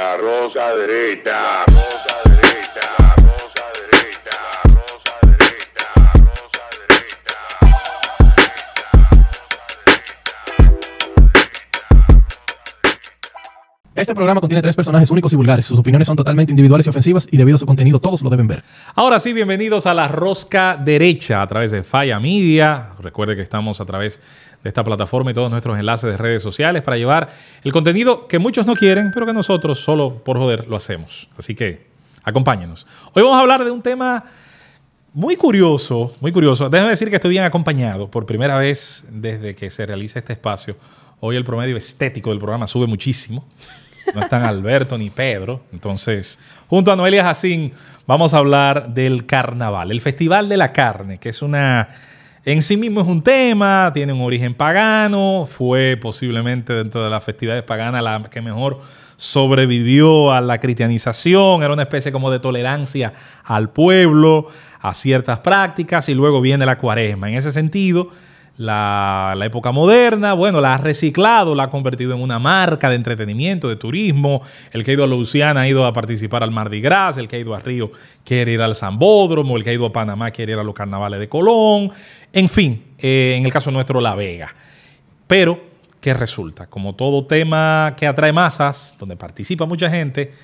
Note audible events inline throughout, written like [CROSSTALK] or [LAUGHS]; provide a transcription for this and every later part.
La rosa derecha. Rosa derecha. Rosa derecha. Rosa derecha. Rosa derecha. Este programa contiene tres personajes únicos y vulgares. Sus opiniones son totalmente individuales y ofensivas y debido a su contenido todos lo deben ver. Ahora sí, bienvenidos a la Rosca Derecha a través de Falla Media. Recuerde que estamos a través de esta plataforma y todos nuestros enlaces de redes sociales para llevar el contenido que muchos no quieren, pero que nosotros solo por joder lo hacemos. Así que acompáñenos. Hoy vamos a hablar de un tema muy curioso, muy curioso. Déjame decir que estoy bien acompañado por primera vez desde que se realiza este espacio. Hoy el promedio estético del programa sube muchísimo. No están Alberto ni Pedro. Entonces, junto a Noelia Jacín, vamos a hablar del carnaval, el Festival de la Carne, que es una. En sí mismo es un tema, tiene un origen pagano, fue posiblemente dentro de las festividades paganas la que mejor sobrevivió a la cristianización, era una especie como de tolerancia al pueblo, a ciertas prácticas, y luego viene la cuaresma. En ese sentido, la, época moderna, bueno, la ha reciclado, la ha convertido en una marca de entretenimiento, de turismo. El que ha ido a Luciana ha ido a participar al Mardi Gras, el que ha ido a Río quiere ir al Zambódromo, el que ha ido a Panamá quiere ir a los carnavales de Colón. En fin, eh, en el caso nuestro, La Vega. Pero, ¿qué resulta? Como todo tema que atrae masas, donde participa mucha gente,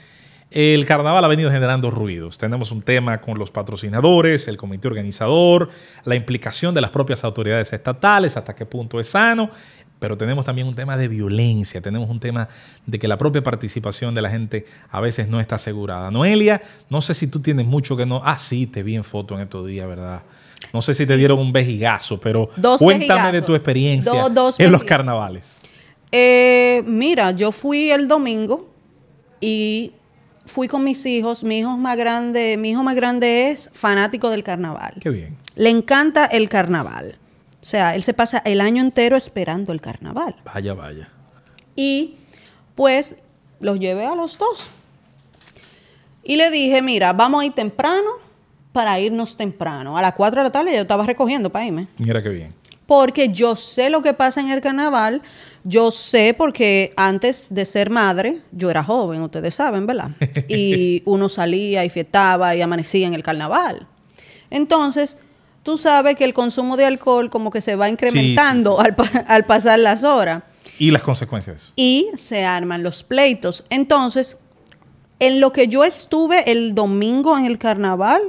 el carnaval ha venido generando ruidos. Tenemos un tema con los patrocinadores, el comité organizador, la implicación de las propias autoridades estatales, hasta qué punto es sano, pero tenemos también un tema de violencia, tenemos un tema de que la propia participación de la gente a veces no está asegurada. Noelia, no sé si tú tienes mucho que no... Ah, sí, te vi en foto en estos días, ¿verdad? No sé si sí. te dieron un vejigazo, pero dos cuéntame de tu experiencia Do, dos en los carnavales. Eh, mira, yo fui el domingo y fui con mis hijos. Mi hijo más grande, mi hijo más grande es fanático del carnaval. Qué bien. Le encanta el carnaval. O sea, él se pasa el año entero esperando el carnaval. Vaya, vaya. Y pues los llevé a los dos. Y le dije, mira, vamos a ir temprano para irnos temprano. A las 4 de la tarde yo estaba recogiendo para irme. Mira qué bien. Porque yo sé lo que pasa en el carnaval. Yo sé porque antes de ser madre, yo era joven, ustedes saben, ¿verdad? [LAUGHS] Y uno salía y fiestaba y amanecía en el carnaval. Entonces, tú sabes que el consumo de alcohol como que se va incrementando sí, sí, sí. Al, al, pasar las horas. Y las consecuencias. Y se arman los pleitos. Entonces, en lo que yo estuve el domingo en el carnaval,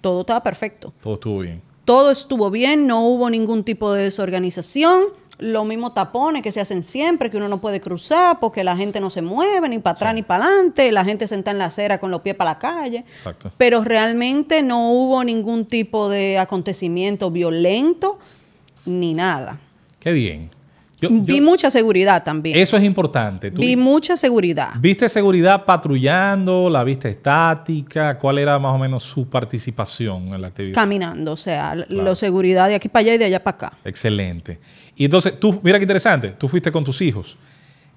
todo estaba perfecto. Todo estuvo bien. Todo estuvo bien, no hubo ningún tipo de desorganización. Los mismos tapones que se hacen siempre, que uno no puede cruzar porque la gente no se mueve ni para atrás sí. ni para adelante, la gente senta en la acera con los pies para la calle. Exacto. Pero realmente no hubo ningún tipo de acontecimiento violento ni nada. Qué bien. Yo, Vi yo, mucha seguridad también. Eso es importante. ¿Tú Vi mucha seguridad. ¿Viste seguridad patrullando? ¿La viste estática? ¿Cuál era más o menos su participación en la actividad? Caminando, o sea, claro. la seguridad de aquí para allá y de allá para acá. Excelente. Y entonces, tú, mira qué interesante, tú fuiste con tus hijos.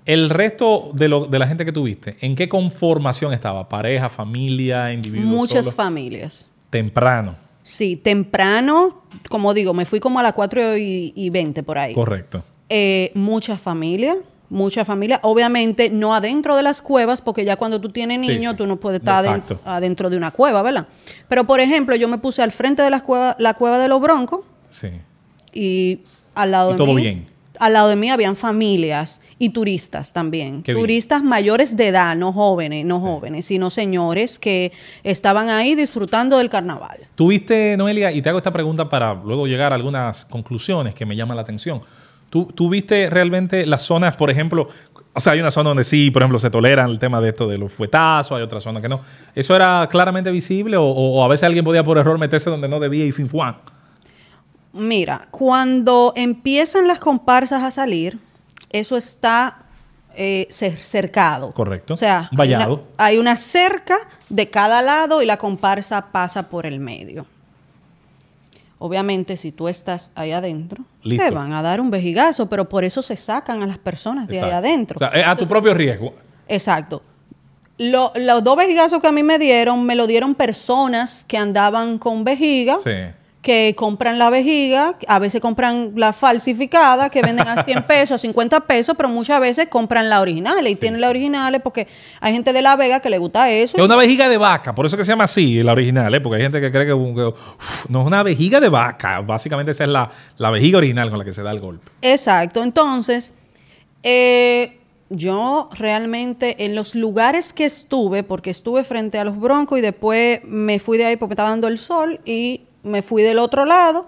El resto de, lo, de la gente que tuviste, ¿en qué conformación estaba? ¿Pareja, familia, individuos? Muchas solos? familias. Temprano. Sí, temprano, como digo, me fui como a las 4 y, y 20 por ahí. Correcto. Eh, mucha familia, mucha familia. Obviamente no adentro de las cuevas, porque ya cuando tú tienes niños, sí, sí. tú no puedes estar adentro, adentro, de una cueva, ¿verdad? Pero, por ejemplo, yo me puse al frente de la cueva, la cueva de los broncos. Sí. Y al lado y de todo mí. bien. Al lado de mí habían familias y turistas también. Qué turistas bien. mayores de edad, no jóvenes, no sí. jóvenes, sino señores que estaban ahí disfrutando del carnaval. Tuviste, Noelia, y te hago esta pregunta para luego llegar a algunas conclusiones que me llaman la atención. ¿Tú, ¿Tú, viste realmente las zonas, por ejemplo, o sea, hay una zona donde sí, por ejemplo, se toleran el tema de esto de los fuetazos, hay otra zona que no. ¿Eso era claramente visible o, o a veces alguien podía por error meterse donde no debía y fin fuan? Mira, cuando empiezan las comparsas a salir, eso está eh, cercado. Correcto. O sea, Vallado. Hay una, hay una cerca de cada lado y la comparsa pasa por el medio. Obviamente, si tú estás ahí adentro, Listo. te van a dar un vejigazo, pero por eso se sacan a las personas de exacto. ahí adentro. O sea, es a tu propio riesgo. Exacto. Lo, los dos vejigazos que a mí me dieron, me lo dieron personas que andaban con vejiga, sí. Que compran la vejiga, a veces compran la falsificada, que venden a 100 [LAUGHS] pesos, a 50 pesos, pero muchas veces compran la original y tienen la originales porque hay gente de La Vega que le gusta eso. Es una vejiga de vaca, por eso que se llama así, la original, ¿eh? porque hay gente que cree que, que, uf, no es una vejiga de vaca. Básicamente esa es la, la vejiga original con la que se da el golpe. Exacto. Entonces, eh, yo realmente en los lugares que estuve, porque estuve frente a los broncos y después me fui de ahí porque me estaba dando el sol y me fui del otro lado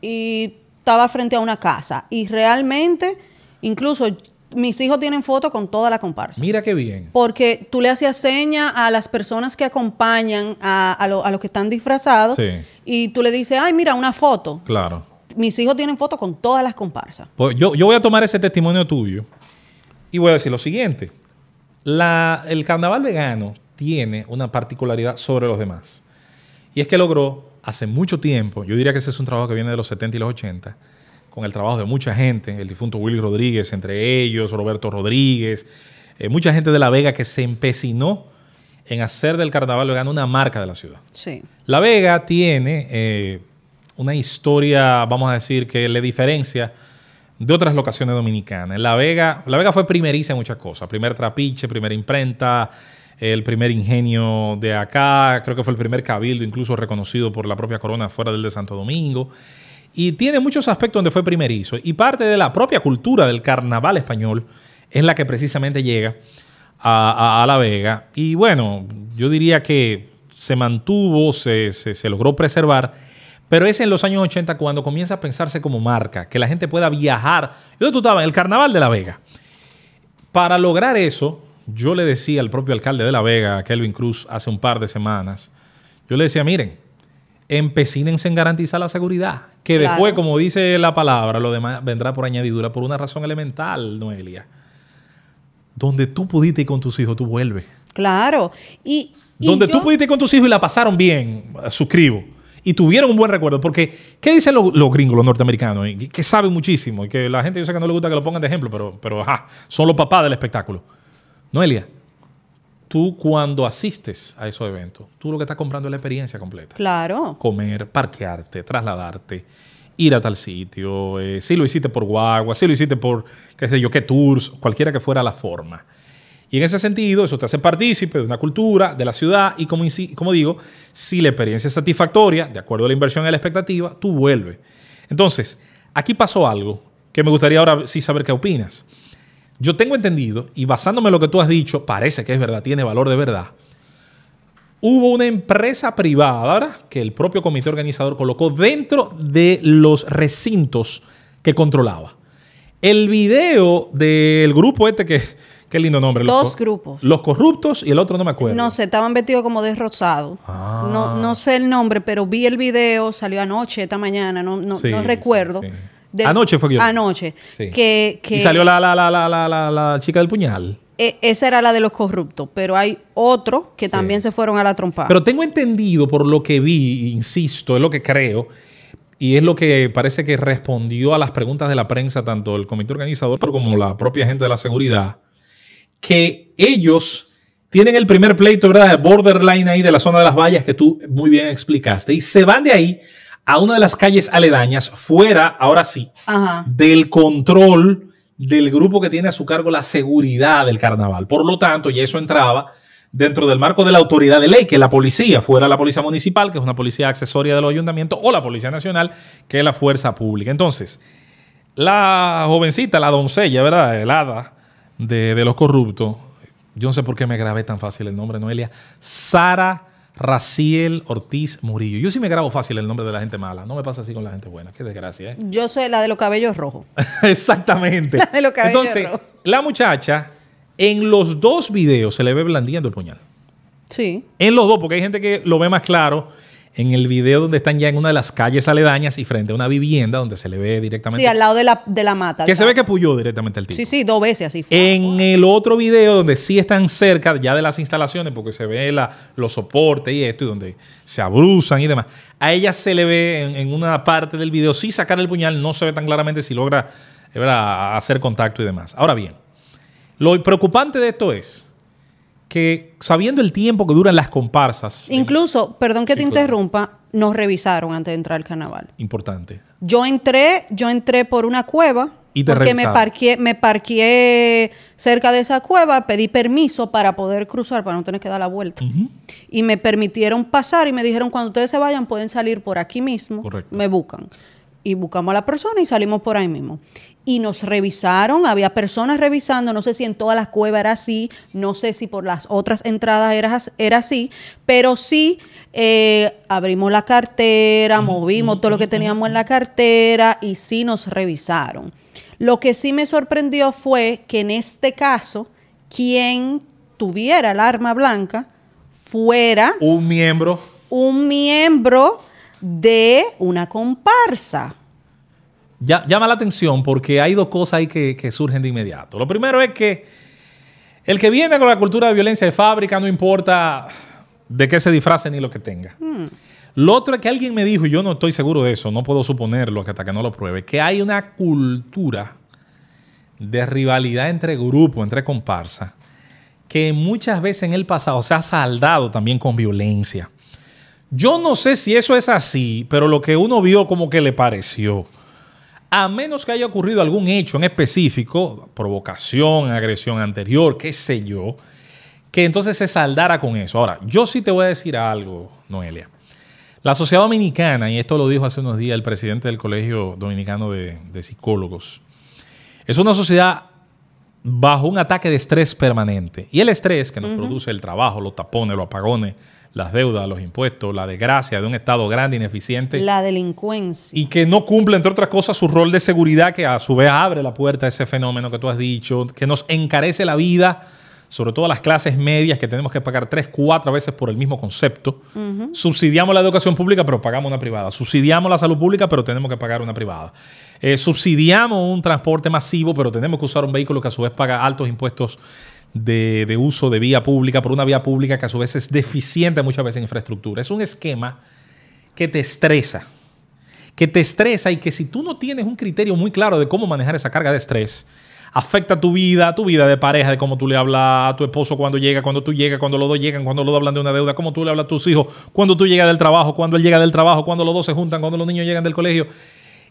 y estaba frente a una casa. Y realmente, incluso mis hijos tienen fotos con toda la comparsa. Mira qué bien. Porque tú le hacías seña a las personas que acompañan a, a, lo- a los que están disfrazados Sí. y tú le dices, ay, mira, una foto. Claro. Mis hijos tienen fotos con todas las comparsas. Pues yo, yo voy a tomar ese testimonio tuyo y voy a decir lo siguiente. La- el carnaval vegano tiene una particularidad sobre los demás. Y es que logró hace mucho tiempo, yo diría que ese es un trabajo que viene de los 70 y los 80, con el trabajo de mucha gente, el difunto Willy Rodríguez, entre ellos, Roberto Rodríguez, eh, mucha gente de La Vega que se empecinó en hacer del carnaval vegano una marca de la ciudad. Sí. La Vega tiene eh, una historia, vamos a decir, que le diferencia de otras locaciones dominicanas. La Vega, la Vega fue primeriza en muchas cosas. Primer trapiche, primera imprenta, el primer ingenio de acá, creo que fue el primer cabildo, incluso reconocido por la propia corona fuera del de Santo Domingo. Y tiene muchos aspectos donde fue primerizo. Y parte de la propia cultura del carnaval español es la que precisamente llega a, a- La Vega. Y bueno, yo diría que se mantuvo, se, se- se logró preservar, pero es en los años 80 cuando comienza a pensarse como marca, que la gente pueda viajar. Yo tú estabas en el Carnaval de La Vega. Para lograr eso, yo le decía al propio alcalde de La Vega, Kelvin Cruz, hace un par de semanas, yo le decía, miren, empecínense en garantizar la seguridad, que Claro. después, como dice la palabra, lo demás vendrá por añadidura por una razón elemental, Noelia. Donde tú pudiste ir con tus hijos, tú vuelves. Claro. Y, y Donde yo- tú pudiste ir con tus hijos y la pasaron bien, eh, suscribo, y tuvieron un buen recuerdo. Porque, ¿qué dicen los, los gringos, los norteamericanos? Y que saben muchísimo, y que la gente yo sé que no le gusta que lo pongan de ejemplo, pero, pero ajá, son los papás del espectáculo. Noelia, tú cuando asistes a esos eventos, tú lo que estás comprando es la experiencia completa. Claro. Comer, parquearte, trasladarte, ir a tal sitio, eh, si lo hiciste por guagua, si lo hiciste por, qué sé yo, qué tours, cualquiera que fuera la forma. Y en ese sentido, eso te hace partícipe de una cultura, de la ciudad, y como, como digo, si la experiencia es satisfactoria, de acuerdo a la inversión y a la expectativa, tú vuelves. Entonces, aquí pasó algo que me gustaría ahora sí saber qué opinas. Yo tengo entendido, y basándome en lo que tú has dicho, parece que es verdad, tiene valor de verdad. Hubo una empresa privada ¿verdad? que el propio comité organizador colocó dentro de los recintos que controlaba. El video del grupo este que, qué lindo nombre. los Dos grupos. Los corruptos y el otro no me acuerdo. No sé, estaban vestidos como de rosado. Ah. No, no sé el nombre, pero vi el video, salió anoche, esta mañana, no, no, Sí, no sí, recuerdo. sí. Anoche fue que yo- Anoche. Sí. Que, que Y salió la, la, la, la, la, la, la chica del puñal. e- esa era la de los corruptos, pero hay otros que también se fueron a la trompada. Pero tengo entendido por lo que vi, insisto, es lo que creo, y es lo que parece que respondió a las preguntas de la prensa, tanto el comité organizador como la propia gente de la seguridad, que ellos tienen el primer pleito, ¿verdad? El borderline ahí de la zona de las vallas que tú muy bien explicaste, y se van de ahí a una de las calles aledañas, fuera, ahora sí, Ajá. del control del grupo que tiene a su cargo la seguridad del carnaval. Por lo tanto, ya eso entraba dentro del marco de la autoridad de ley, que la policía, fuera la policía municipal, que es una policía accesoria de los ayuntamientos, o la policía nacional, que es la fuerza pública. Entonces, la jovencita, la doncella, ¿verdad? El hada de, de los corruptos, yo no sé por qué me grabé tan fácil el nombre, Noelia, Sara Raciel Ortiz Murillo. Yo sí me grabo fácil el nombre de la gente mala, no me pasa así con la gente buena, qué desgracia, ¿eh? Yo sé la de los cabellos rojos. [LAUGHS] Exactamente. La de los cabellos Entonces, rojos. la muchacha, en los dos videos se le ve blandiendo el puñal. Sí. En los dos, porque hay gente que lo ve más claro en el video donde están ya en una de las calles aledañas y frente a una vivienda donde se le ve directamente. Sí, al lado de la, de la mata. que se ve que puyó directamente el tipo. Sí, sí, dos veces así. En el otro video donde sí están cerca ya de las instalaciones, porque se ve la- los soportes y esto, y donde se abruzan y demás, a ella se le ve en, en una parte del video, sí sacar el puñal, no se ve tan claramente si logra ¿verdad? hacer contacto y demás. Ahora bien, lo preocupante de esto es que sabiendo el tiempo que duran las comparsas, Incluso, perdón que Sí, te claro. interrumpa, nos revisaron antes de entrar al carnaval. importante. Yo entré, yo entré por una cueva Y te porque me parqué, me parqué cerca de esa cueva, pedí permiso para poder cruzar, para no tener que dar la vuelta. Y me permitieron pasar y me dijeron, cuando ustedes se vayan, pueden salir por aquí mismo. Correcto. Me buscan. Y buscamos a la persona y salimos por ahí mismo. Y nos revisaron, había personas revisando, no sé si en todas las cuevas era así, no sé si por las otras entradas era, era así, pero sí eh, abrimos la cartera, movimos todo lo que teníamos en la cartera y sí nos revisaron. Lo que sí me sorprendió fue que en este caso, quien tuviera el arma blanca fuera Un miembro un miembro de una comparsa. Ya- llama la atención porque hay dos cosas ahí que, que surgen de inmediato. Lo primero es que el que viene con la cultura de violencia de fábrica no importa de qué se disfrace ni lo que tenga. Lo otro es que alguien me dijo, y yo no estoy seguro de eso, no puedo suponerlo hasta que no lo pruebe, que hay una cultura de rivalidad entre grupos, entre comparsas, que muchas veces en el pasado se ha saldado también con violencia. Yo no sé si eso es así, pero lo que uno vio como que le pareció. A menos que haya ocurrido algún hecho en específico, provocación, agresión anterior, qué sé yo, que entonces se saldara con eso. Ahora, yo sí te voy a decir algo, Noelia. La sociedad dominicana, y esto lo dijo hace unos días el presidente del Colegio Dominicano de, de Psicólogos, es una sociedad bajo un ataque de estrés permanente. Y el estrés que nos produce el trabajo, los tapones, los apagones, las deudas, los impuestos, la desgracia de un Estado grande, ineficiente La delincuencia. y que no cumple, entre otras cosas, su rol de seguridad, que a su vez abre la puerta a ese fenómeno que tú has dicho, que nos encarece la vida, sobre todo a las clases medias, que tenemos que pagar tres, cuatro veces por el mismo concepto. Subsidiamos la educación pública, pero pagamos una privada. Subsidiamos la salud pública, pero tenemos que pagar una privada. Eh, subsidiamos un transporte masivo, pero tenemos que usar un vehículo que a su vez paga altos impuestos de, uso de vía pública, por una vía pública que a su vez es deficiente muchas veces en infraestructura. Es un esquema que te estresa que te estresa y que si tú no tienes un criterio muy claro de cómo manejar esa carga de estrés, afecta tu vida, tu vida de pareja, de cómo tú le hablas a tu esposo cuando llega, cuando tú llegas, cuando los dos llegan, cuando los dos hablan de una deuda, cómo tú le hablas a tus hijos, cuando tú llegas del trabajo, cuando él llega del trabajo, cuando los dos se juntan, cuando los niños llegan del colegio.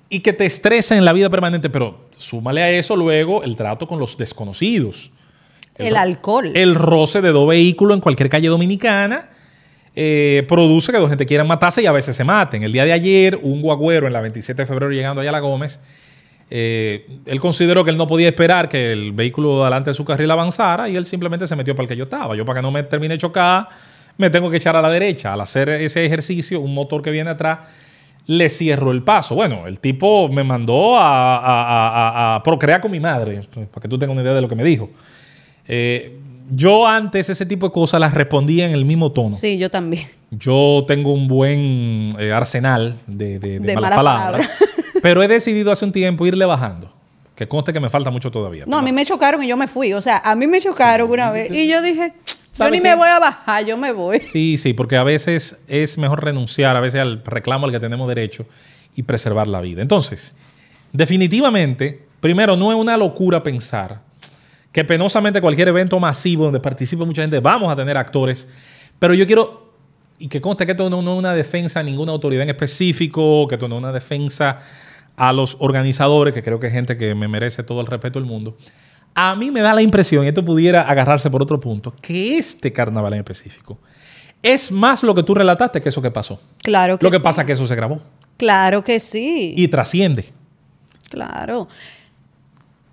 Y que te estresa en la vida permanente, pero súmale a eso luego el trato con los desconocidos. El alcohol. El roce de dos vehículos en cualquier calle dominicana eh, produce que dos gente quieran matarse y a veces se maten. El día de ayer, un guagüero en la 27 de febrero llegando allá a la Gómez, eh, él consideró que él no podía esperar que el vehículo delante de su carril avanzara y él simplemente se metió para el que yo estaba. Yo para que no me termine de chocar, me tengo que echar a la derecha. Al hacer ese ejercicio, un motor que viene atrás le cierro el paso. Bueno, el tipo me mandó a, a- a- a procrear con mi madre, pues, para que tú tengas una idea de lo que me dijo. Eh, yo antes ese tipo de cosas las respondía en el mismo tono. Sí, yo también. Yo tengo un buen eh, arsenal de, de- de De malas malas palabras, [LAUGHS] pero he decidido hace un tiempo irle bajando. Que conste que me falta mucho todavía. No, a mí me chocaron y yo me fui. O sea, a mí me chocaron una vez y yo dije, yo ¿Sabe ni qué? me voy a bajar, yo me voy. Sí, sí, porque a veces es mejor renunciar, a veces al reclamo al que tenemos derecho y preservar la vida. Entonces, definitivamente, primero, no es una locura pensar que penosamente cualquier evento masivo donde participe mucha gente, vamos a tener actores, pero yo quiero, y que conste que esto no, no es una defensa a ninguna autoridad en específico, que esto no es una defensa a los organizadores, que creo que es gente que me merece todo el respeto del mundo. A mí me da la impresión, y esto pudiera agarrarse por otro punto, que este carnaval en específico es más lo que tú relataste que eso que pasó. Claro que Lo que sí. pasa es que eso se grabó Claro que sí. y trasciende. Claro.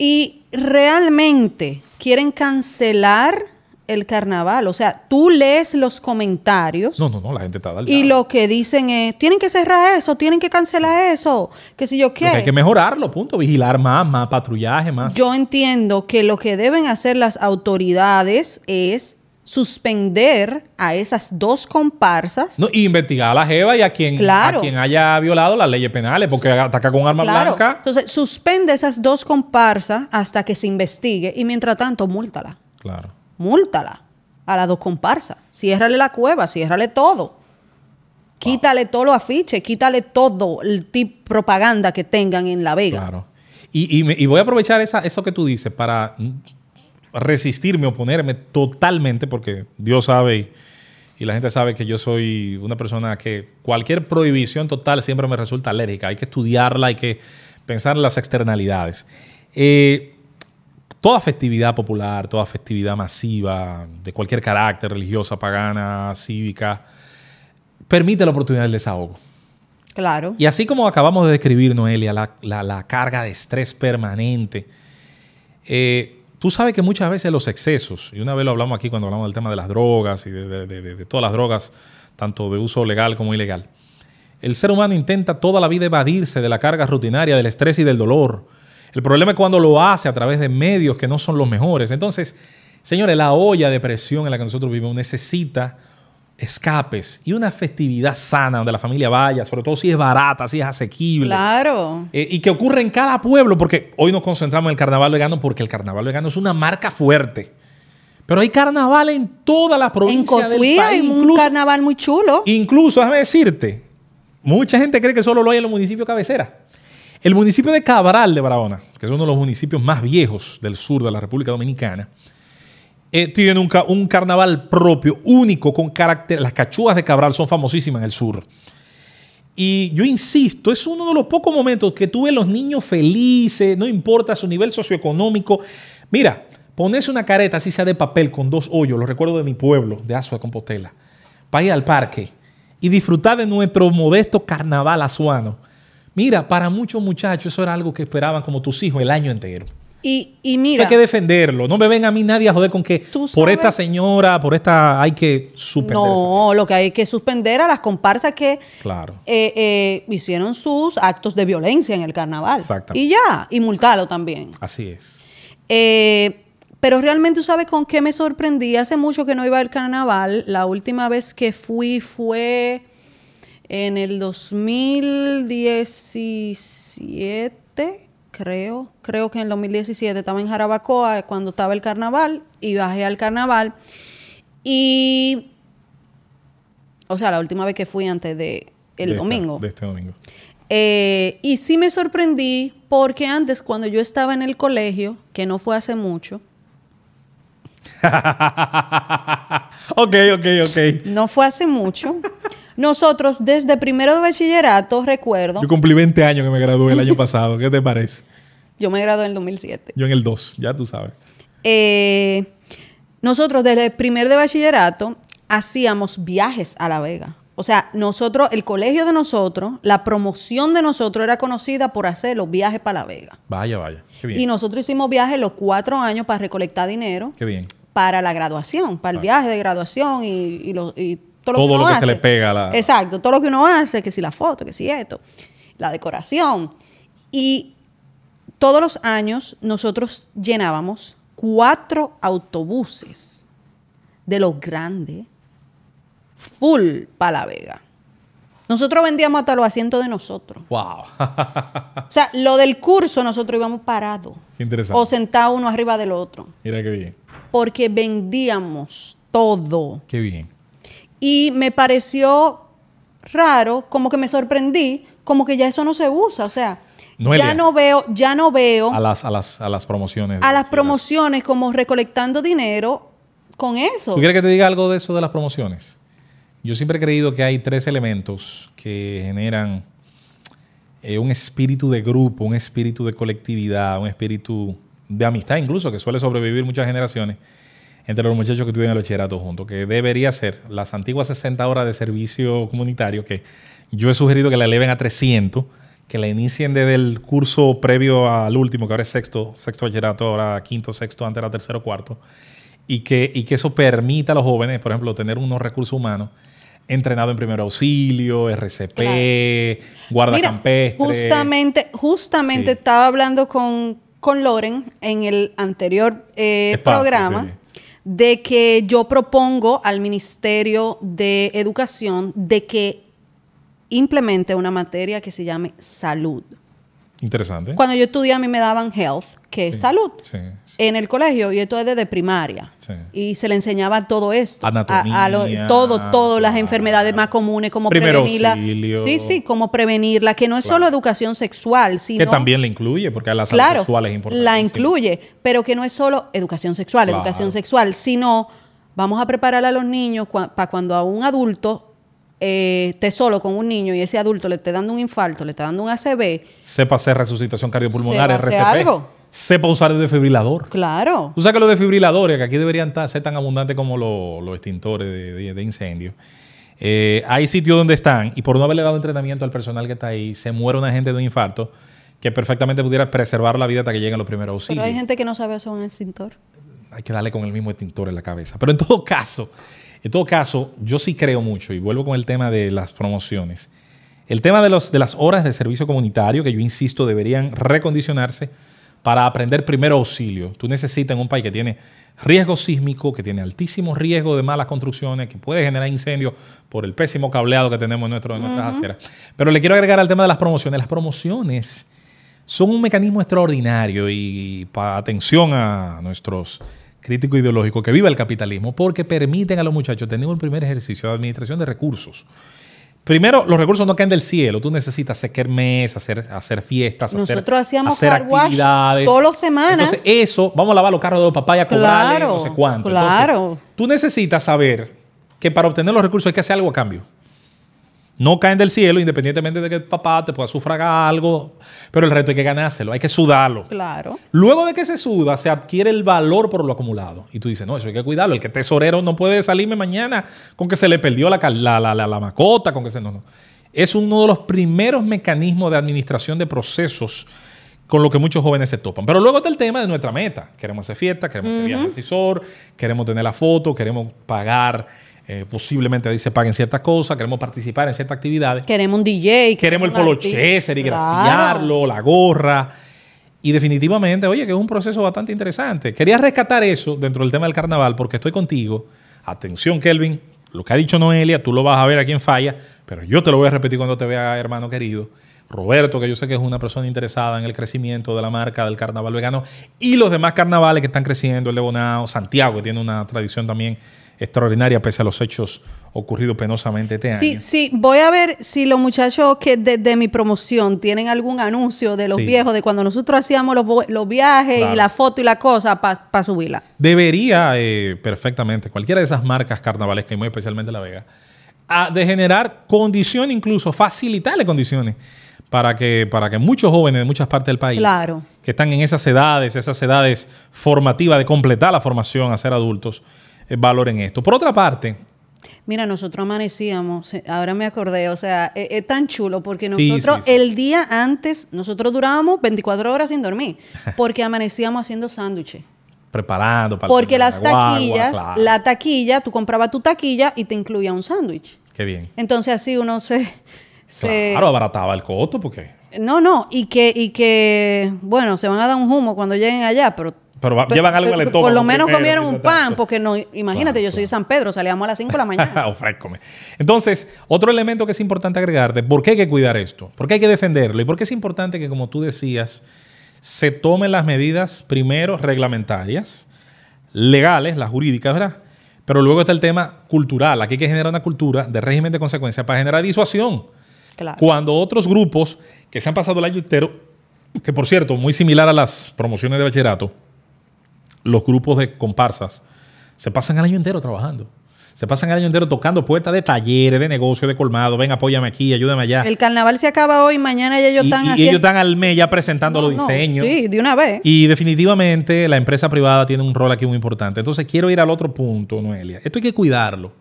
Y realmente quieren cancelar el carnaval. O sea, tú lees los comentarios No, no, no, la gente está dando. y lo que dicen es, tienen que cerrar eso, tienen que cancelar eso, que si yo qué. hay que mejorarlo, punto. Vigilar más, más patrullaje, más. Yo entiendo que lo que deben hacer las autoridades es suspender a esas dos comparsas. No, y investigar a la Jeva y a quien, Claro. a quien haya violado las leyes penales, porque ataca con arma Claro. blanca. Entonces, suspende esas dos comparsas hasta que se investigue y mientras tanto, múltala. Claro. Múltala a las dos comparsas. Ciérrale la cueva, ciérrale todo. Quítale todos los afiches, quítale todo el tipo propaganda que tengan en La Vega. Claro. Y, y me- y voy a aprovechar esa, eso que tú dices para mm, resistirme, oponerme totalmente, porque Dios sabe y, y la gente sabe que yo soy una persona que cualquier prohibición total siempre me resulta alérgica. Hay que estudiarla, hay que pensar en las externalidades. Eh, toda festividad popular, toda festividad masiva, de cualquier carácter, religiosa, pagana, cívica, permite la oportunidad del desahogo. Claro. Y así como acabamos de describir, Noelia, la, la- la carga de estrés permanente, eh, tú sabes que muchas veces los excesos, y una vez lo hablamos aquí cuando hablamos del tema de las drogas y de, de- todas las drogas, tanto de uso legal como ilegal, el ser humano intenta toda la vida evadirse de la carga rutinaria, del estrés y del dolor. El problema es cuando lo hace a través de medios que no son los mejores. Entonces, señores, la olla de presión en la que nosotros vivimos necesita escapes y una festividad sana donde la familia vaya, sobre todo si es barata, si es asequible. Claro. Eh, y que ocurre en cada pueblo, porque hoy nos concentramos en el carnaval vegano, porque el carnaval vegano es una marca fuerte. Pero hay carnaval en toda la En provincia del Cotuí hay país. un incluso- carnaval muy chulo. Incluso, déjame decirte, mucha gente cree que solo lo hay en los municipios cabecera. El municipio de Cabral de Barahona, que es uno de los municipios más viejos del sur de la República Dominicana, eh, tiene un, ca- un carnaval propio, único, con carácter. Las cachúas de Cabral son famosísimas en el sur. Y yo insisto, es uno de los pocos momentos que tú ves los niños felices, no importa su nivel socioeconómico. Mira, ponerse una careta así sea de papel con dos hoyos, lo recuerdo de mi pueblo, de Azua Compostela, para ir al parque y disfrutar de nuestro modesto carnaval azuano. Mira, para muchos muchachos eso era algo que esperaban como tus hijos el año entero. Y, y Eso mira, hay que defenderlo. No me ven a mí nadie a joder con que por esta señora, por esta hay que suspender. no, lo que hay que suspender a las comparsas que Claro. eh, eh, hicieron sus actos de violencia en el carnaval. Exactamente. Y ya, y multarlo también. Así es. Eh, pero realmente, ¿tú sabes con qué me sorprendí? Hace mucho que no iba al carnaval. La última vez que fui fue en el 2017, creo. Creo que en el 2017 estaba en Jarabacoa cuando estaba el carnaval y bajé al carnaval. Y. O sea, la última vez que fui antes de el De esta- domingo. de este domingo. Eh, y sí me sorprendí porque antes, cuando yo estaba en el colegio, que no fue hace mucho, [LAUGHS] ok, ok, ok. no fue hace mucho, [LAUGHS] nosotros desde primero de bachillerato, recuerdo, Yo cumplí 20 años que me gradué el año [LAUGHS] pasado. ¿Qué te parece? yo me gradué en el 2007, Yo en el 2, ya tú sabes. eh, nosotros desde el primer de bachillerato hacíamos viajes a La Vega. O sea, nosotros, el colegio de nosotros, la promoción de nosotros era conocida por hacer los viajes para La Vega. Vaya, vaya. Qué bien. Y nosotros hicimos viajes los cuatro años para recolectar dinero Qué bien. para la graduación, para el viaje de graduación y, y lo, y todo lo Todo que, uno lo que se le pega a la- Exacto, todo lo que uno hace, que si la foto, que si esto, la decoración. Y todos los años nosotros llenábamos cuatro autobuses de los grandes, full para La Vega. Nosotros vendíamos hasta los asientos de nosotros. Wow. O sea, lo del curso nosotros íbamos parados. Qué interesante. O sentados uno arriba del otro Mira qué bien. porque vendíamos todo. Qué bien. Y me pareció raro, como que me sorprendí, como que ya eso no se usa. O sea, Noelia. ya no veo, ya no veo A a, las, a las, a las promociones. de- las promociones como recolectando dinero con eso. ¿Tú quieres que te diga algo de eso de las promociones? Yo siempre he creído que hay tres elementos que generan eh, un espíritu de grupo, un espíritu de colectividad, un espíritu de amistad incluso, que suele sobrevivir muchas generaciones entre los muchachos que estudian el bachillerato juntos, que debería ser las antiguas 60 horas de servicio comunitario, que yo he sugerido que la eleven a 300, que la inicien desde el curso previo al último, que ahora es sexto, sexto bachillerato, ahora quinto, sexto, antes era tercero, cuarto, y que, y que eso permita a los jóvenes, por ejemplo, tener unos recursos humanos entrenados en primer auxilio, RCP, guarda Mira, campestre. Justamente, justamente Sí. estaba hablando con, con Loren en el anterior eh, Espacio, programa sí. De que yo propongo al Ministerio de Educación de que implemente una materia que se llame salud. Interesante. Cuando yo estudié a mí me daban health, que es salud, Sí, sí. en el colegio, y esto es desde primaria. Sí. Y se le enseñaba todo esto. Anatomía, A- a lo- todo, todo, las enfermedades más comunes, como prevenirla. Sí, sí, como prevenirla, que no es solo educación sexual, sino... que también le incluye, porque la salud Claro, sexual es importante. la incluye, pero que no es solo educación sexual, Claro. educación sexual, sino vamos a preparar a los niños para cuando a un adulto eh, esté solo con un niño y ese adulto le esté dando un infarto, le está dando un ACV, Sepa hacer resucitación cardiopulmonar, Sepa RCP. algo. Sepa usar el desfibrilador. claro. Tú sabes que los desfibriladores, que aquí deberían ser tan abundantes como lo- los extintores de, de, de incendio, eh, hay sitios donde están y por no haberle dado entrenamiento al personal que está ahí, se muere una gente de un infarto que perfectamente pudiera preservar la vida hasta que lleguen los primeros Pero auxilios. hay gente que no sabe usar un extintor. hay que darle con el mismo extintor en la cabeza. Pero en todo caso, en todo caso, yo sí creo mucho, y vuelvo con el tema de las promociones. El tema de, los, de las horas de servicio comunitario, que yo insisto, deberían recondicionarse para aprender primero auxilio. Tú necesitas en un país que tiene riesgo sísmico, que tiene altísimo riesgo de malas construcciones, que puede generar incendios por el pésimo cableado que tenemos en, nuestro, en nuestras aceras. Pero le quiero agregar al tema de las promociones. Las promociones son un mecanismo extraordinario y, para atención a nuestros críticos ideológicos que viva el capitalismo porque permiten a los muchachos tener un primer ejercicio de administración de recursos. Primero, los recursos no caen del cielo. Tú necesitas hacer mes, hacer, hacer fiestas, hacer, Nosotros hacíamos hacer car wash actividades. todas las semanas. Entonces, eso, vamos a lavar los carros de los papás y a cobrarle Claro, no sé cuánto. claro. Entonces, tú necesitas saber que para obtener los recursos hay que hacer algo a cambio. No caen del cielo, independientemente de que el papá te pueda sufragar algo, pero el reto hay que ganárselo, hay que sudarlo. Claro. Luego de que se suda, se adquiere el valor por lo acumulado. Y tú dices, no, eso hay que cuidarlo. El que es tesorero no puede salirme mañana con que se le perdió la, la, la, la, la macota, con que se... No, no. Es uno de los primeros mecanismos de administración de procesos con lo que muchos jóvenes se topan. Pero luego está el tema de nuestra meta. Queremos hacer fiesta, queremos hacer viaje al resort, queremos tener la foto, queremos pagar, eh, posiblemente ahí se paguen ciertas cosas, queremos participar en ciertas actividades. Queremos un DJ. Queremos el un polo artista. chaser y Claro. grafiarlo, la gorra. Y definitivamente, oye, que es un proceso bastante interesante. Quería rescatar eso dentro del tema del carnaval porque estoy contigo. Atención, Kelvin. Lo que ha dicho Noelia, tú lo vas a ver aquí en Falla, pero yo te lo voy a repetir cuando te vea, hermano querido. Roberto, que yo sé que es una persona interesada en el crecimiento de la marca del carnaval vegano y los demás carnavales que están creciendo, el de Bonao, Santiago, que tiene una tradición también extraordinaria pese a los hechos ocurridos penosamente este Sí, año. sí, voy a ver si los muchachos que de, de mi promoción tienen algún anuncio de los Sí. viejos, de cuando nosotros hacíamos los, los viajes Claro. y la foto y la cosa para subirla. debería eh, perfectamente, cualquiera de esas marcas carnavalescas y muy especialmente La Vega, a- de generar condiciones, incluso facilitarle condiciones para que, para que muchos jóvenes de muchas partes del país Claro. que están en esas edades, esas edades formativas de completar la formación a ser adultos, eh, valoren esto. Por otra parte, Mira, nosotros amanecíamos, eh, ahora me acordé, o sea, es, es tan chulo porque nosotros sí, sí. el día antes, nosotros durábamos 24 horas sin dormir, [LAUGHS] porque amanecíamos haciendo sándwiches. preparando para Porque las guagua, taquillas, claro. la taquilla, tú comprabas tu taquilla y te incluía un sándwich. Qué bien. Entonces así uno se... se- Claro, abarataba el costo porque... No, no, y que, y que, bueno, se van a dar un humo cuando lleguen allá, pero... Pero va- llevan algo al por- estómago Por lo menos comieron un pan, porque no, imagínate, Claro, yo soy de. San Pedro, salíamos a las 5 de la mañana. Ofrécome. [LAUGHS] Entonces, otro elemento que es importante agregarte, ¿por qué hay que cuidar esto? ¿Por qué hay que defenderlo? ¿Y por qué es importante que, como tú decías, se tomen las medidas primero reglamentarias, legales, las jurídicas, ¿verdad? Pero luego está el tema cultural. Aquí hay que generar una cultura de régimen de consecuencia para generar disuasión. Claro. Cuando otros grupos que se han pasado el año entero, que por cierto, muy similar a las promociones de bachillerato, los grupos de comparsas se pasan el año entero trabajando. Se pasan el año entero tocando puertas de talleres, de negocios, de colmado. Ven, apóyame aquí, ayúdame allá. El carnaval se acaba hoy, mañana ya ellos y, están y haciendo... ellos están al mes ya presentando No, los no, diseños. Sí, de una vez. Y definitivamente la empresa privada tiene un rol aquí muy importante. Entonces quiero ir al otro punto, Noelia. Esto hay que cuidarlo.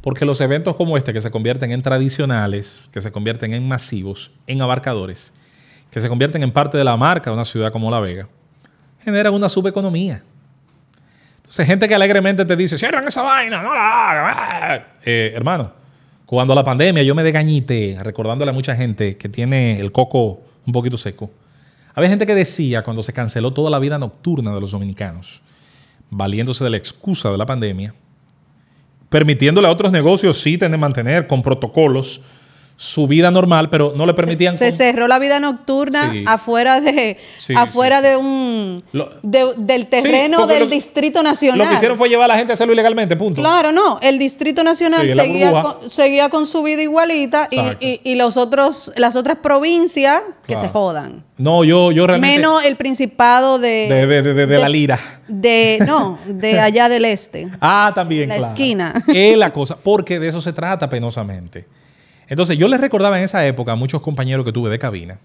Porque los eventos como este, que se convierten en tradicionales, que se convierten en masivos, en abarcadores, que se convierten en parte de la marca de una ciudad como La Vega, generan una subeconomía. Entonces, gente que alegremente te dice, cierran esa vaina, no la hagan. Eh, hermano, cuando la pandemia yo me degañité, recordándole a mucha gente que tiene el coco un poquito seco, había gente que decía, cuando se canceló toda la vida nocturna de los dominicanos, valiéndose de la excusa de la pandemia, permitiéndole a otros negocios sí tener mantener con protocolos su vida normal, pero no le permitían... Se con- cerró la vida nocturna Sí. afuera de Sí, afuera sí, de un de- del terreno del lo- Distrito Nacional. Lo que hicieron fue llevar a la gente a hacerlo ilegalmente, punto. Claro, no. El Distrito Nacional seguía, con, seguía con su vida igualita y, y- y los otros, las otras provincias que Claro. se jodan. No, yo, yo realmente... Menos el Principado de, de, de- de- de- de la lira. De, no, de [LAUGHS] allá del este. Ah, también, La claro. esquina. Es la cosa, porque de eso se trata penosamente. Entonces, yo les recordaba en esa época a muchos compañeros que tuve de cabina.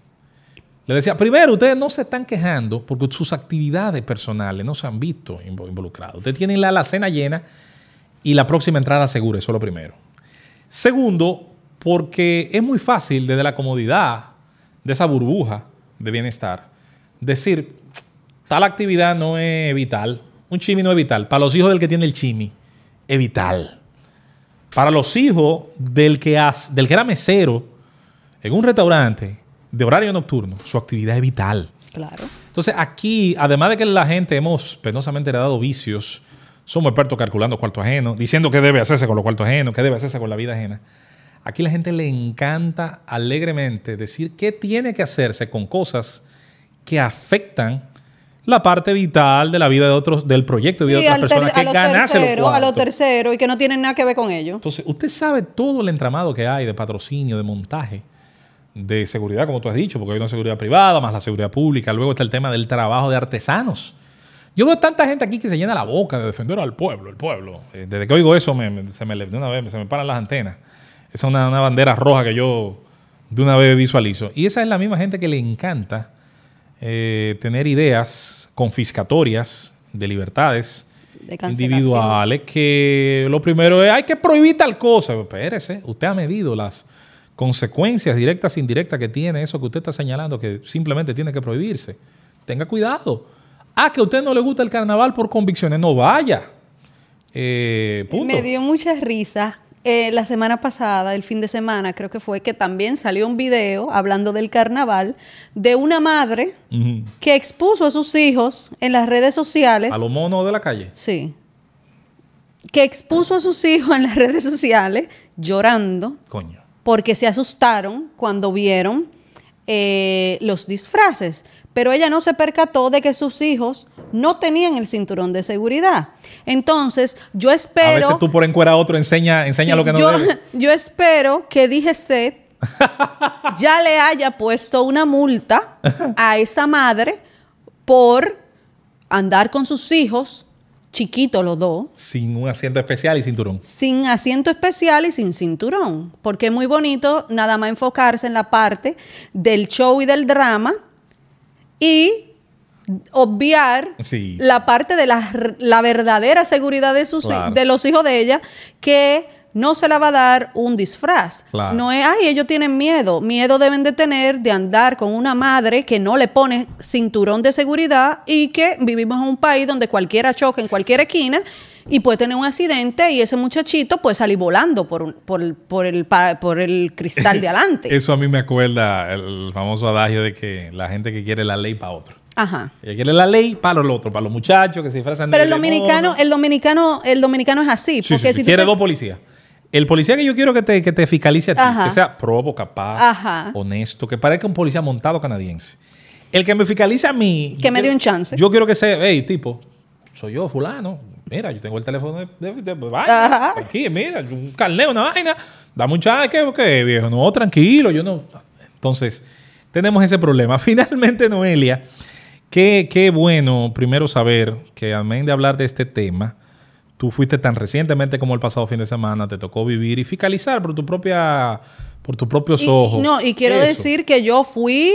Les decía, primero, ustedes no se están quejando porque sus actividades personales no se han visto invo- involucradas. Ustedes tienen la alacena llena y la próxima entrada segura, eso es lo primero. Segundo, porque es muy fácil desde la comodidad de esa burbuja de bienestar decir, tal actividad no es vital, un chimi no es vital. Para los hijos del que tiene el chimi, es vital. Para los hijos del que, has- del que era mesero en un restaurante de horario nocturno, su actividad es vital. Claro. Entonces aquí, además de que la gente hemos penosamente heredado vicios, somos expertos calculando cuarto ajeno, diciendo qué debe hacerse con los cuartos ajenos, qué debe hacerse con la vida ajena. Aquí la gente le encanta alegremente decir qué tiene que hacerse con cosas que afectan la parte vital de la vida de otros, del proyecto de vida Sí, de otras personas, que los ganarse los a los terceros y que no tienen nada que ver con ellos. Entonces, usted sabe todo el entramado que hay de patrocinio, de montaje, de seguridad, como tú has dicho, porque hay una seguridad privada, más la seguridad pública. Luego está el tema del trabajo de artesanos. Yo veo tanta gente aquí que se llena la boca de defender al pueblo, el pueblo. Eh, Desde que oigo eso, me- me- se me, de una vez se me paran las antenas. Esa es una, una bandera roja que yo de una vez visualizo. Y esa es la misma gente que le encanta eh, tener ideas confiscatorias de libertades De individuales que lo primero es hay que prohibir tal cosa. Espérese, usted ha medido las consecuencias directas e indirectas que tiene eso que usted está señalando que simplemente tiene que prohibirse. Tenga cuidado. Ah, que a usted no le gusta el carnaval por convicciones, no vaya. Eh, punto. Me dio mucha risa. Eh, la semana pasada, el fin de semana, creo que fue, que también salió un video hablando del carnaval de una madre que expuso a sus hijos en las redes sociales. A los monos de la calle. Sí. Que expuso a sus hijos en las redes sociales llorando Coño. porque se asustaron cuando vieron eh, los disfraces. Pero ella no se percató de que sus hijos no tenían el cinturón de seguridad. Entonces, yo a espero. veces tú por encuera a otro enseña, enseña Sí, lo que no yo, debe. [LAUGHS] yo espero que DGCET [LAUGHS] ya le haya puesto una multa a esa madre por andar con sus hijos, chiquitos los dos, Sin un asiento especial y cinturón. sin asiento especial y sin cinturón. Porque es muy bonito nada más enfocarse en la parte del show y del drama y obviar Sí. la parte de la, la verdadera seguridad de, sus, Claro. de los hijos de ella que no se la va a dar un disfraz. Claro. No es, ay, ellos tienen miedo. Miedo deben de tener de andar con una madre que no le pone cinturón de seguridad y que vivimos en un país donde cualquiera choca en cualquier esquina y puede tener un accidente y ese muchachito puede salir volando por, un- por, el, por, el, pa- por el cristal de [LAUGHS] adelante. Eso a mí me acuerda el famoso adagio de que la gente que quiere la ley para otro. Ajá. Ella quiere la ley para los otros, para los muchachos que se disfrazan de Pero el dominicano, el dominicano, el dominicano es así. Sí, porque sí, si quiere te- dos policías. El policía que yo quiero que te, que te fiscalice a ti, Ajá. que sea probo, capaz, Ajá. honesto, que parezca un policía montado canadiense. El que me fiscalice a mí. Que me dé un chance. Yo quiero que sea, hey, tipo, soy yo, fulano. Mira, yo tengo el teléfono de, de, de- de vaina. Ajá. Aquí, mira, un carneo, una vaina. Dame un chance, ¿qué, qué, viejo? No, tranquilo, yo no. Entonces, tenemos ese problema. [LAUGHS] Finalmente, Noelia, qué, qué bueno primero saber que, amén de hablar de este tema, tú fuiste tan recientemente como el pasado fin de semana, te tocó vivir y fiscalizar por tu propia, por tus propios Y- ojos. No, y quiero Eso. decir que yo fui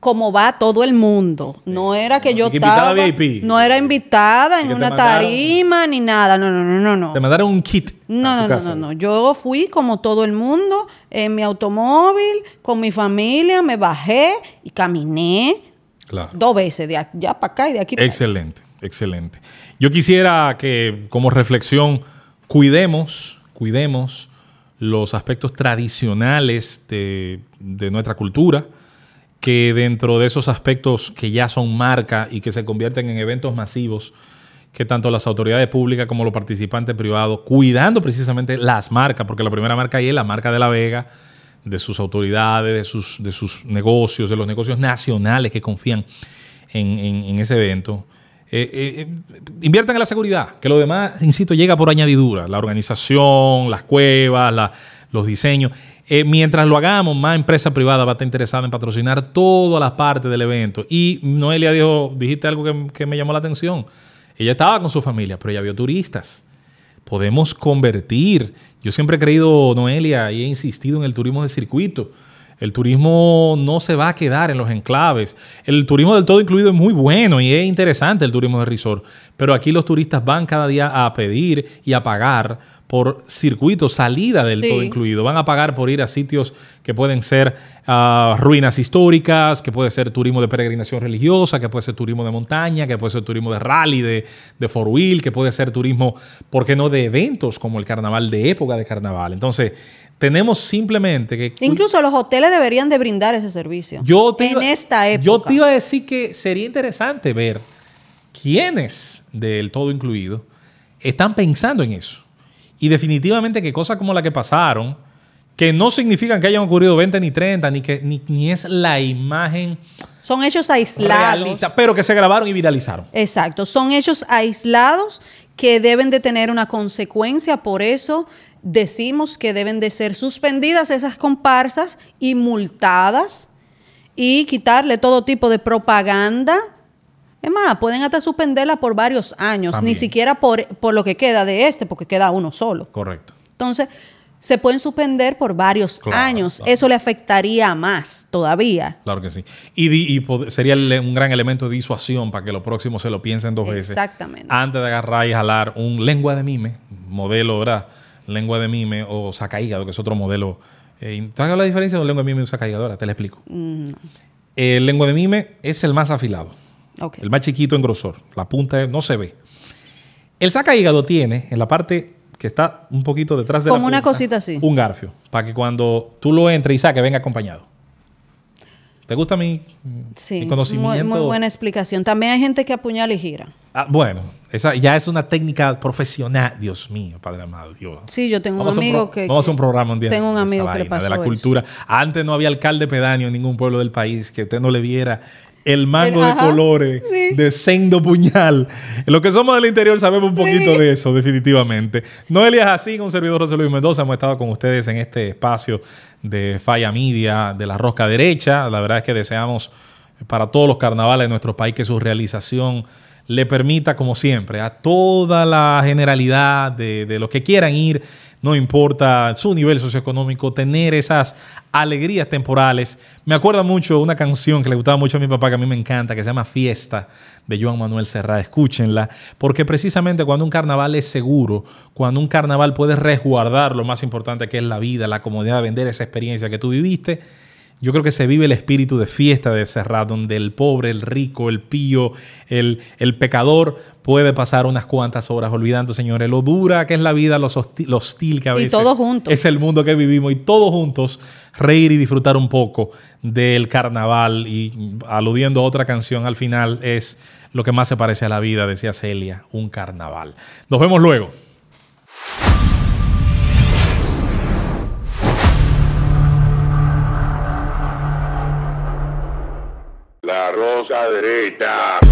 como va todo el mundo. No era que yo Invitada estaba. VIP. No era invitada en que una mandaron- tarima ni nada. No, no, no, no, no. Te mandaron un kit. No, no, no, no, no. Yo fui como todo el mundo en mi automóvil, con mi familia, me bajé y caminé Claro. dos veces, de allá para acá y de aquí para allá. Excelente, excelente. Yo quisiera que como reflexión cuidemos, cuidemos los aspectos tradicionales de, nuestra cultura, que dentro de esos aspectos que ya son marca y que se convierten en eventos masivos, que tanto las autoridades públicas como los participantes privados, cuidando precisamente las marcas, porque la primera marca ahí es la marca de La Vega, de sus autoridades, de sus, de negocios, de los negocios nacionales que confían en ese evento. Eh, eh, eh, inviertan en la seguridad, que lo demás, insisto, llega por añadidura. La organización, las cuevas, los diseños. Eh, mientras lo hagamos, más empresa privada va a estar interesada en patrocinar todas las partes del evento. Y Noelia dijo, dijiste algo que, que me llamó la atención. Ella estaba con su familia, pero ella vio turistas podemos convertir. Yo siempre he creído, Noelia, y he insistido en el turismo de circuito. El turismo no se va a quedar en los enclaves. El turismo del todo incluido es muy bueno y es interesante el turismo de resort. Pero aquí los turistas van cada día a pedir y a pagar por circuitos, salida del Sí. todo incluido. Van a pagar por ir a sitios que pueden ser ah, ruinas históricas, que puede ser turismo de peregrinación religiosa, que puede ser turismo de montaña, que puede ser turismo de rally, de, de four wheel, que puede ser turismo, ¿por qué no?, de eventos como el carnaval, de época de carnaval. Entonces, tenemos simplemente que... Incluso los hoteles deberían de brindar ese servicio. Yo te en esta época. Yo te iba a decir que sería interesante ver quiénes del todo incluido están pensando en eso. Y definitivamente que cosas como la que pasaron, que no significan que hayan ocurrido 20 ni 30, ni que ni, ni es la imagen Son hechos aislados. realista, pero que se grabaron y viralizaron. Exacto, son hechos aislados que deben de tener una consecuencia, por eso decimos que deben de ser suspendidas esas comparsas y multadas y quitarle todo tipo de propaganda. Es más, pueden hasta suspenderla por varios años, También. ni siquiera por, por lo que queda de este, porque queda uno solo. Correcto. Entonces, se pueden suspender por varios Claro, años. claro. Eso le afectaría más todavía. Claro que sí. Y, sería un gran elemento de disuasión para que los próximos se lo piensen dos veces. Exactamente. Antes de agarrar y jalar un lengua de mime, modelo, ¿verdad? Lengua de mime o sacaígado, que es otro modelo. Eh, ¿Sabes la diferencia de un lengua de mime y un sacaígado? Ahora te la explico. El lengua de mime es el más afilado, El más chiquito en grosor. La punta no se ve. El sacaígado tiene en la parte que está un poquito detrás de la Como una cosita así. Un garfio, para que cuando tú lo entres y saques, venga acompañado. ¿Te gusta mi, Sí, mi conocimiento? Muy, muy buena explicación. También hay gente que apuñala y gira. Ah, bueno, esa ya es una técnica profesional. Dios mío, Padre amado, Dios. Sí, yo tengo un Vamos hacer amigo pro- que- Vamos a hacer un programa un día. tengo un amigo que le pasó De la eso. cultura. Antes no había alcalde pedáneo en ningún pueblo del país que usted no le viera el mango El- de ajá, colores sí. de sendo puñal. Los que somos del interior sabemos un poquito de eso, definitivamente. Noelia Jacín, un servidor José Luis Mendoza, hemos estado con ustedes en este espacio de Falla Media, de la Rosca Derecha. La verdad es que deseamos para todos los carnavales de nuestro país que su realización le permita, como siempre, a toda la generalidad de, de los que quieran ir, no importa su nivel socioeconómico, tener esas alegrías temporales. Me acuerda mucho una canción que le gustaba mucho a mi papá, que a mí me encanta, que se llama Fiesta, de Joan Manuel Serra. Escúchenla, porque precisamente cuando un carnaval es seguro, cuando un carnaval puede resguardar lo más importante que es la vida, la comodidad de vender esa experiencia que tú viviste, yo creo que se vive el espíritu de fiesta de Serrat, donde el pobre, el rico, el pío, el, el pecador puede pasar unas cuantas horas olvidando, señores, lo dura que es la vida, lo hostil, lo hostil que a Y veces todos juntos. es el mundo que vivimos y todos juntos reír y disfrutar un poco del carnaval y aludiendo a otra canción al final es lo que más se parece a la vida, decía Celia, un carnaval. Nos vemos luego. La rosa derecha.